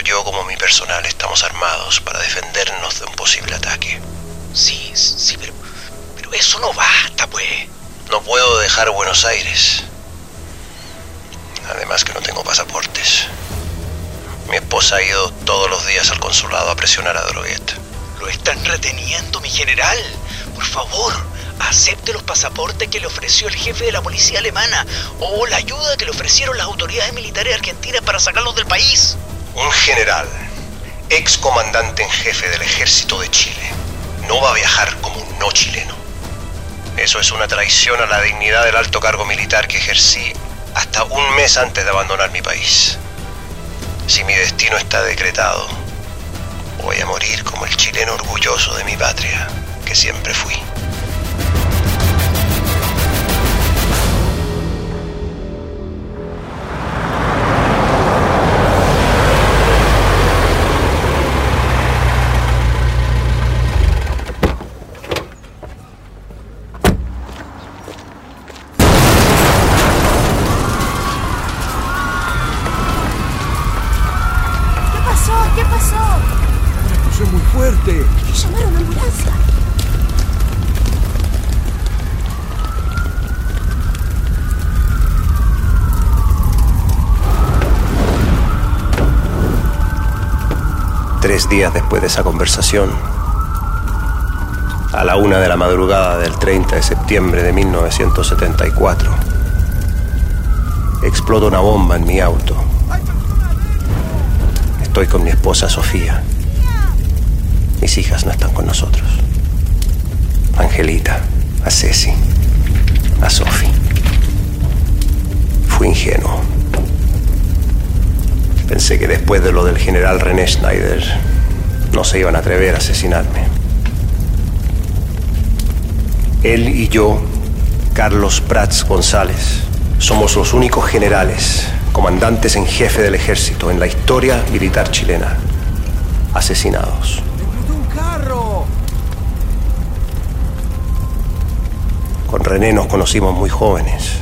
Yo como mi personal estamos armados para defendernos de un posible ataque. Sí, sí, pero, pero eso no basta, pues. No puedo dejar Buenos Aires. Además que no tengo pasaportes. Mi esposa ha ido todos los días al consulado a presionar a Droguet. Lo están reteniendo, mi general. Por favor, acepte los pasaportes que le ofreció el jefe de la policía alemana o la ayuda que le ofrecieron las autoridades militares argentinas para sacarlos del país. Un general, ex comandante en jefe del ejército de Chile, no va a viajar como un no chileno. Eso es una traición a la dignidad del alto cargo militar que ejercí hasta un mes antes de abandonar mi país. Si mi destino está decretado, voy a morir como el chileno orgulloso de mi patria, que siempre fui. Tres días después de esa conversación, a la una de la madrugada del 30 de septiembre de 1974, explota una bomba en mi auto. Estoy con mi esposa Sofía. Mis hijas no están con nosotros. Angelita, a Ceci, a Sofi. Fui ingenuo. Pensé que después de lo del general René Schneider no se iban a atrever a asesinarme. Él y yo, Carlos Prats González, somos los únicos generales, comandantes en jefe del ejército en la historia militar chilena, asesinados. Con René nos conocimos muy jóvenes.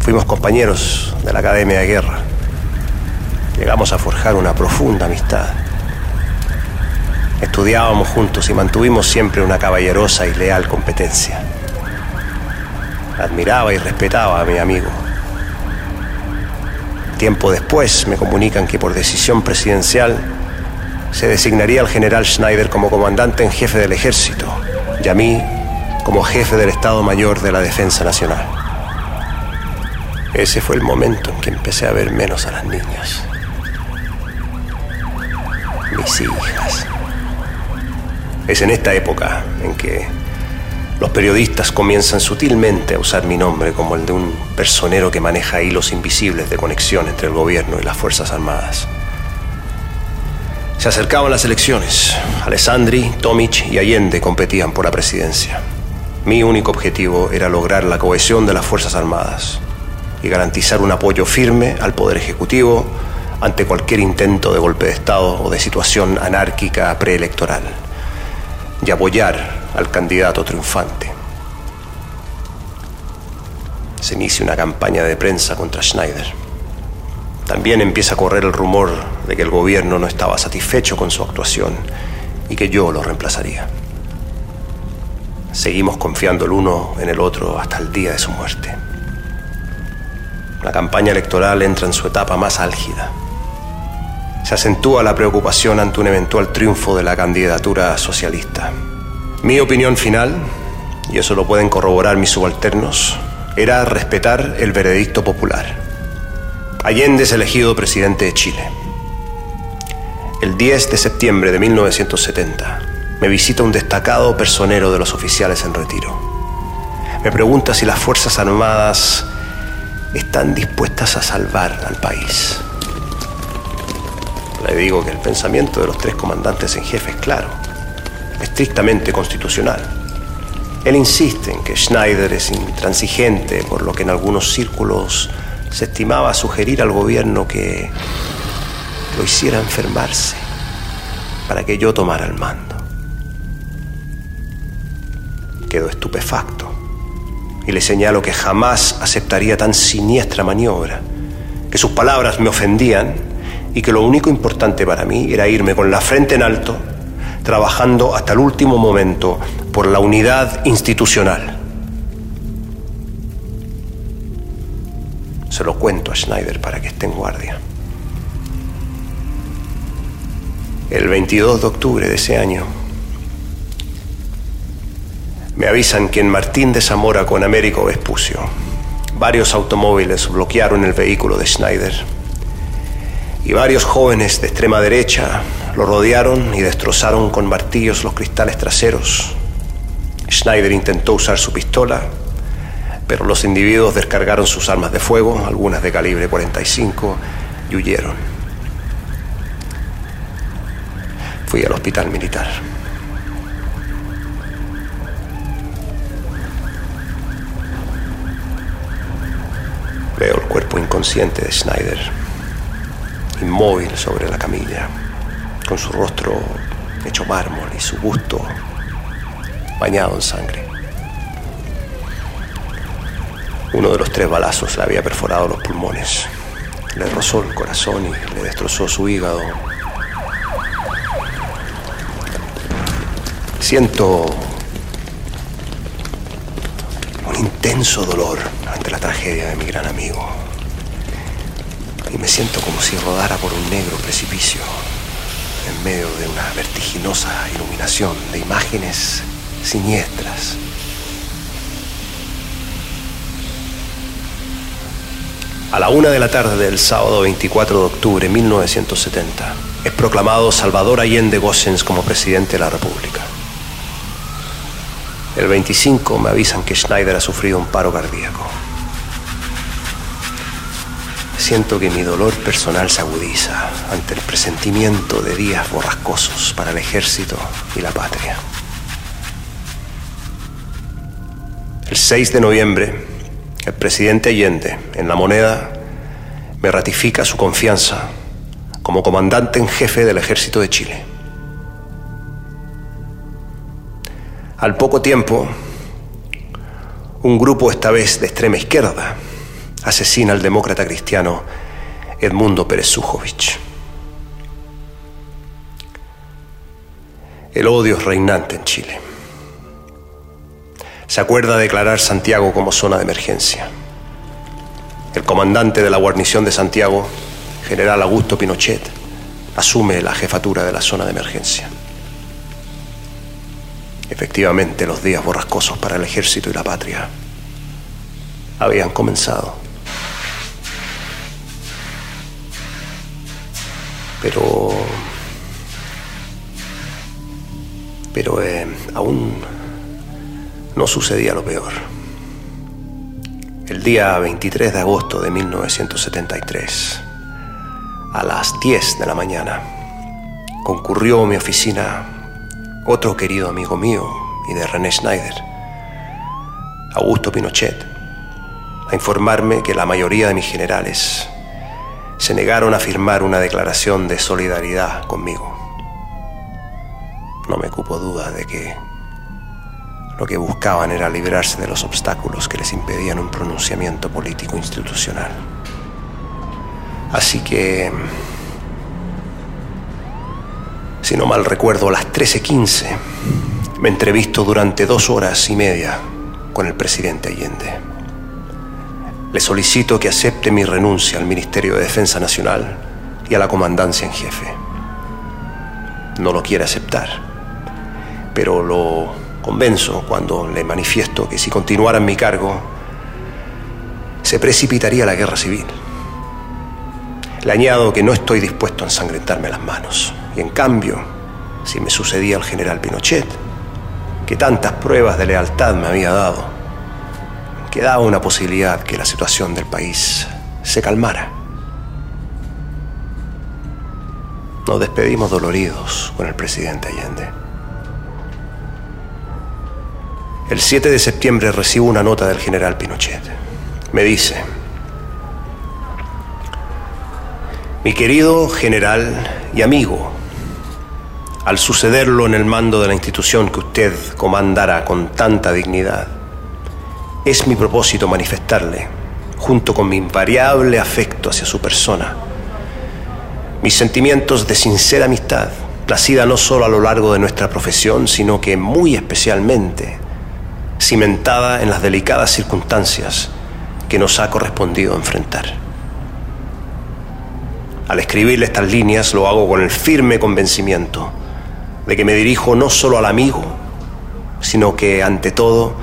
Fuimos compañeros de la Academia de Guerra. Llegamos a forjar una profunda amistad. Estudiábamos juntos y mantuvimos siempre una caballerosa y leal competencia. Admiraba y respetaba a mi amigo. Tiempo después me comunican que por decisión presidencial se designaría al general Schneider como comandante en jefe del ejército y a mí como jefe del Estado Mayor de la Defensa Nacional. Ese fue el momento en que empecé a ver menos a las niñas. Mis hijas. Es en esta época en que los periodistas comienzan sutilmente a usar mi nombre como el de un personero que maneja hilos invisibles de conexión entre el gobierno y las Fuerzas Armadas. Se acercaban las elecciones. Alessandri, Tomic y Allende competían por la presidencia. Mi único objetivo era lograr la cohesión de las Fuerzas Armadas y garantizar un apoyo firme al Poder Ejecutivo ante cualquier intento de golpe de Estado o de situación anárquica preelectoral y apoyar al candidato triunfante. Se inicia una campaña de prensa contra Schneider. También empieza a correr el rumor de que el gobierno no estaba satisfecho con su actuación y que yo lo reemplazaría. Seguimos confiando el uno en el otro hasta el día de su muerte. La campaña electoral entra en su etapa más álgida. Se acentúa la preocupación ante un eventual triunfo de la candidatura socialista. Mi opinión final, y eso lo pueden corroborar mis subalternos, era respetar el veredicto popular. Allende es elegido presidente de Chile. El 10 de septiembre de 1970 me visita un destacado personero de los oficiales en retiro. Me pregunta si las Fuerzas Armadas están dispuestas a salvar al país. Digo que el pensamiento de los tres comandantes en jefe es claro, estrictamente constitucional. Él insiste en que Schneider es intransigente, por lo que en algunos círculos se estimaba sugerir al gobierno que lo hiciera enfermarse para que yo tomara el mando. Quedo estupefacto y le señalo que jamás aceptaría tan siniestra maniobra, que sus palabras me ofendían y que lo único importante para mí era irme con la frente en alto, trabajando hasta el último momento por la unidad institucional. Se lo cuento a Schneider para que esté en guardia. El 22 de octubre de ese año, me avisan que en Martín de Zamora con Américo Vespucio, varios automóviles bloquearon el vehículo de Schneider y varios jóvenes de extrema derecha lo rodearon y destrozaron con martillos los cristales traseros. Schneider intentó usar su pistola, pero los individuos descargaron sus armas de fuego, algunas de calibre 45, y huyeron. Fui al hospital militar. Veo el cuerpo inconsciente de Schneider inmóvil sobre la camilla, con su rostro hecho mármol y su busto bañado en sangre. Uno de los tres balazos le había perforado los pulmones, le rozó el corazón y le destrozó su hígado. Siento un intenso dolor ante la tragedia de mi gran amigo y me siento como si rodara por un negro precipicio en medio de una vertiginosa iluminación de imágenes siniestras. A la una de la tarde del sábado 24 de octubre de 1970 es proclamado Salvador Allende Gossens como presidente de la República. El 25 me avisan que Schneider ha sufrido un paro cardíaco. Siento que mi dolor personal se agudiza ante el presentimiento de días borrascosos para el ejército y la patria. El 6 de noviembre, el presidente Allende, en la moneda, me ratifica su confianza como comandante en jefe del ejército de Chile. Al poco tiempo, un grupo esta vez de extrema izquierda asesina al demócrata cristiano Edmundo Pérez Sujovic. El odio es reinante en Chile. Se acuerda declarar Santiago como zona de emergencia. El comandante de la guarnición de Santiago, general Augusto Pinochet, asume la jefatura de la zona de emergencia. Efectivamente, los días borrascosos para el ejército y la patria habían comenzado. Pero. Pero eh, aún no sucedía lo peor. El día 23 de agosto de 1973, a las 10 de la mañana, concurrió a mi oficina otro querido amigo mío y de René Schneider, Augusto Pinochet, a informarme que la mayoría de mis generales se negaron a firmar una declaración de solidaridad conmigo. No me cupo duda de que lo que buscaban era librarse de los obstáculos que les impedían un pronunciamiento político institucional. Así que, si no mal recuerdo, a las 13:15 me entrevisto durante dos horas y media con el presidente Allende. Le solicito que acepte mi renuncia al Ministerio de Defensa Nacional y a la comandancia en jefe. No lo quiere aceptar, pero lo convenzo cuando le manifiesto que si continuara en mi cargo, se precipitaría la guerra civil. Le añado que no estoy dispuesto a ensangrentarme las manos. Y en cambio, si me sucedía el general Pinochet, que tantas pruebas de lealtad me había dado, quedaba una posibilidad que la situación del país se calmara. Nos despedimos doloridos con el presidente Allende. El 7 de septiembre recibo una nota del general Pinochet. Me dice, mi querido general y amigo, al sucederlo en el mando de la institución que usted comandará con tanta dignidad, es mi propósito manifestarle, junto con mi invariable afecto hacia su persona, mis sentimientos de sincera amistad, placida no solo a lo largo de nuestra profesión, sino que muy especialmente cimentada en las delicadas circunstancias que nos ha correspondido enfrentar. Al escribirle estas líneas lo hago con el firme convencimiento de que me dirijo no solo al amigo, sino que ante todo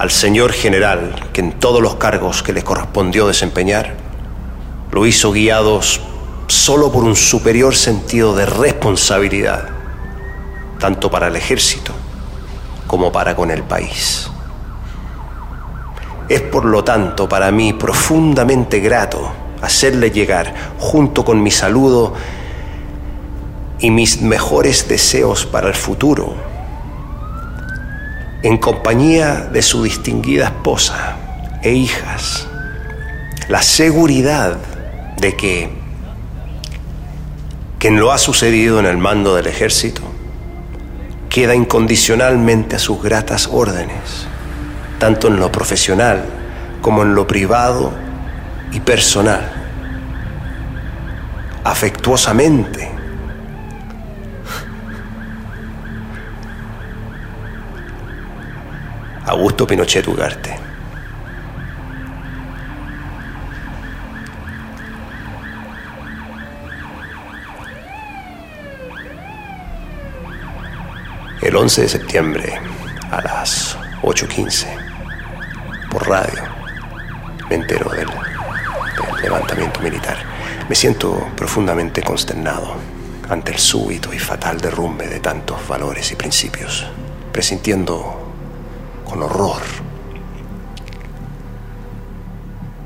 al señor general que en todos los cargos que le correspondió desempeñar, lo hizo guiados solo por un superior sentido de responsabilidad, tanto para el ejército como para con el país. Es por lo tanto para mí profundamente grato hacerle llegar, junto con mi saludo y mis mejores deseos para el futuro, en compañía de su distinguida esposa e hijas, la seguridad de que quien lo ha sucedido en el mando del ejército queda incondicionalmente a sus gratas órdenes, tanto en lo profesional como en lo privado y personal. Afectuosamente. Augusto Pinochet Ugarte. El 11 de septiembre a las 8.15 por radio me entero del, del levantamiento militar. Me siento profundamente consternado ante el súbito y fatal derrumbe de tantos valores y principios, presintiendo con horror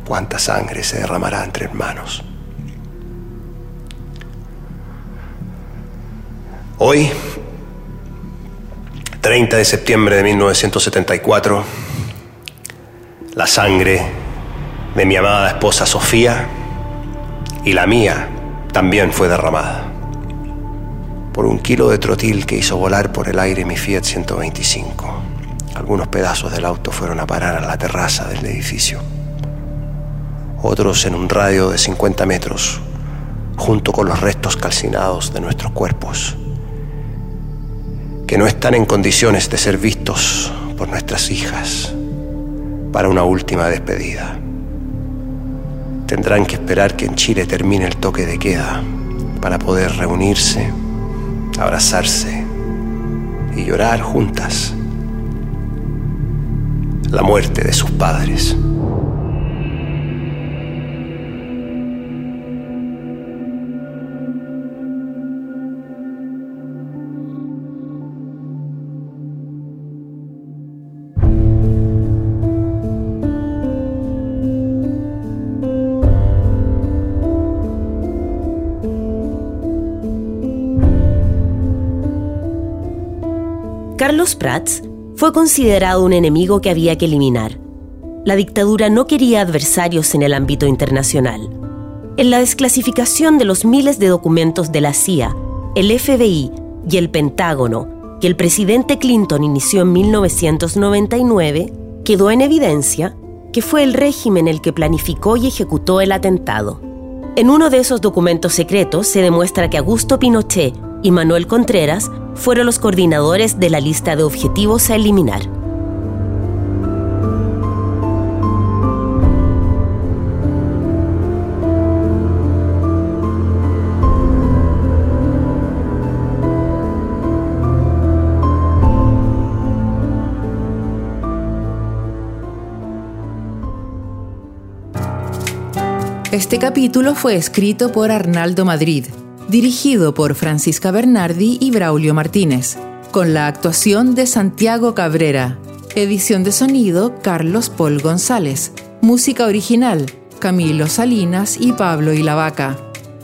cuánta sangre se derramará entre hermanos. Hoy, 30 de septiembre de 1974, la sangre de mi amada esposa Sofía y la mía también fue derramada por un kilo de trotil que hizo volar por el aire mi Fiat 125. Algunos pedazos del auto fueron a parar a la terraza del edificio. Otros en un radio de 50 metros, junto con los restos calcinados de nuestros cuerpos, que no están en condiciones de ser vistos por nuestras hijas para una última despedida. Tendrán que esperar que en Chile termine el toque de queda para poder reunirse, abrazarse y llorar juntas la muerte de sus padres. Carlos Prats fue considerado un enemigo que había que eliminar. La dictadura no quería adversarios en el ámbito internacional. En la desclasificación de los miles de documentos de la CIA, el FBI y el Pentágono que el presidente Clinton inició en 1999, quedó en evidencia que fue el régimen el que planificó y ejecutó el atentado. En uno de esos documentos secretos se demuestra que Augusto Pinochet y Manuel Contreras fueron los coordinadores de la lista de objetivos a eliminar. Este capítulo fue escrito por Arnaldo Madrid dirigido por Francisca Bernardi y Braulio Martínez, con la actuación de Santiago Cabrera. Edición de sonido Carlos Paul González. Música original Camilo Salinas y Pablo Ilavaca.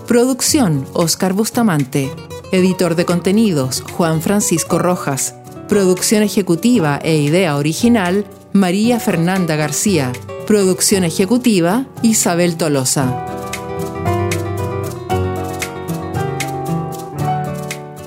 Producción Oscar Bustamante. Editor de contenidos Juan Francisco Rojas. Producción ejecutiva e idea original María Fernanda García. Producción ejecutiva Isabel Tolosa.